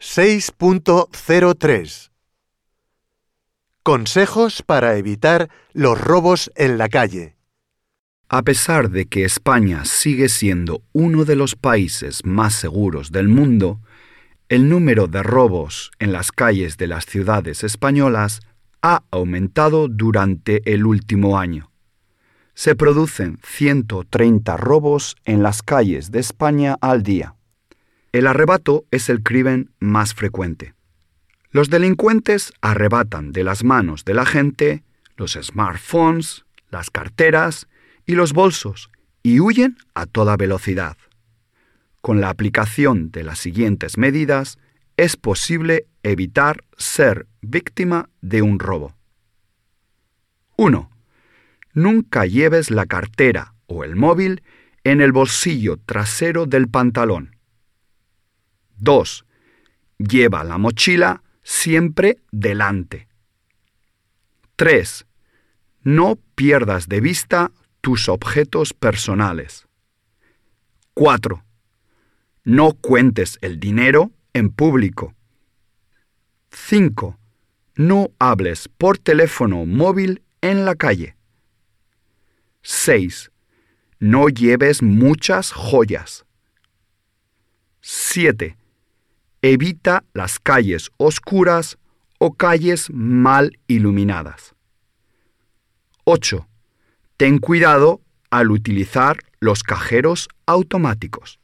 6.03 Consejos para evitar los robos en la calle. A pesar de que España sigue siendo uno de los países más seguros del mundo, el número de robos en las calles de las ciudades españolas ha aumentado durante el último año. Se producen 130 robos en las calles de España al día. El arrebato es el crimen más frecuente. Los delincuentes arrebatan de las manos de la gente los smartphones, las carteras y los bolsos y huyen a toda velocidad. Con la aplicación de las siguientes medidas es posible evitar ser víctima de un robo. 1. Nunca lleves la cartera o el móvil en el bolsillo trasero del pantalón. 2. Lleva la mochila siempre delante. 3. No pierdas de vista tus objetos personales. 4. No cuentes el dinero en público. 5. No hables por teléfono móvil en la calle. 6. No lleves muchas joyas. 7. Evita las calles oscuras o calles mal iluminadas. 8. Ten cuidado al utilizar los cajeros automáticos.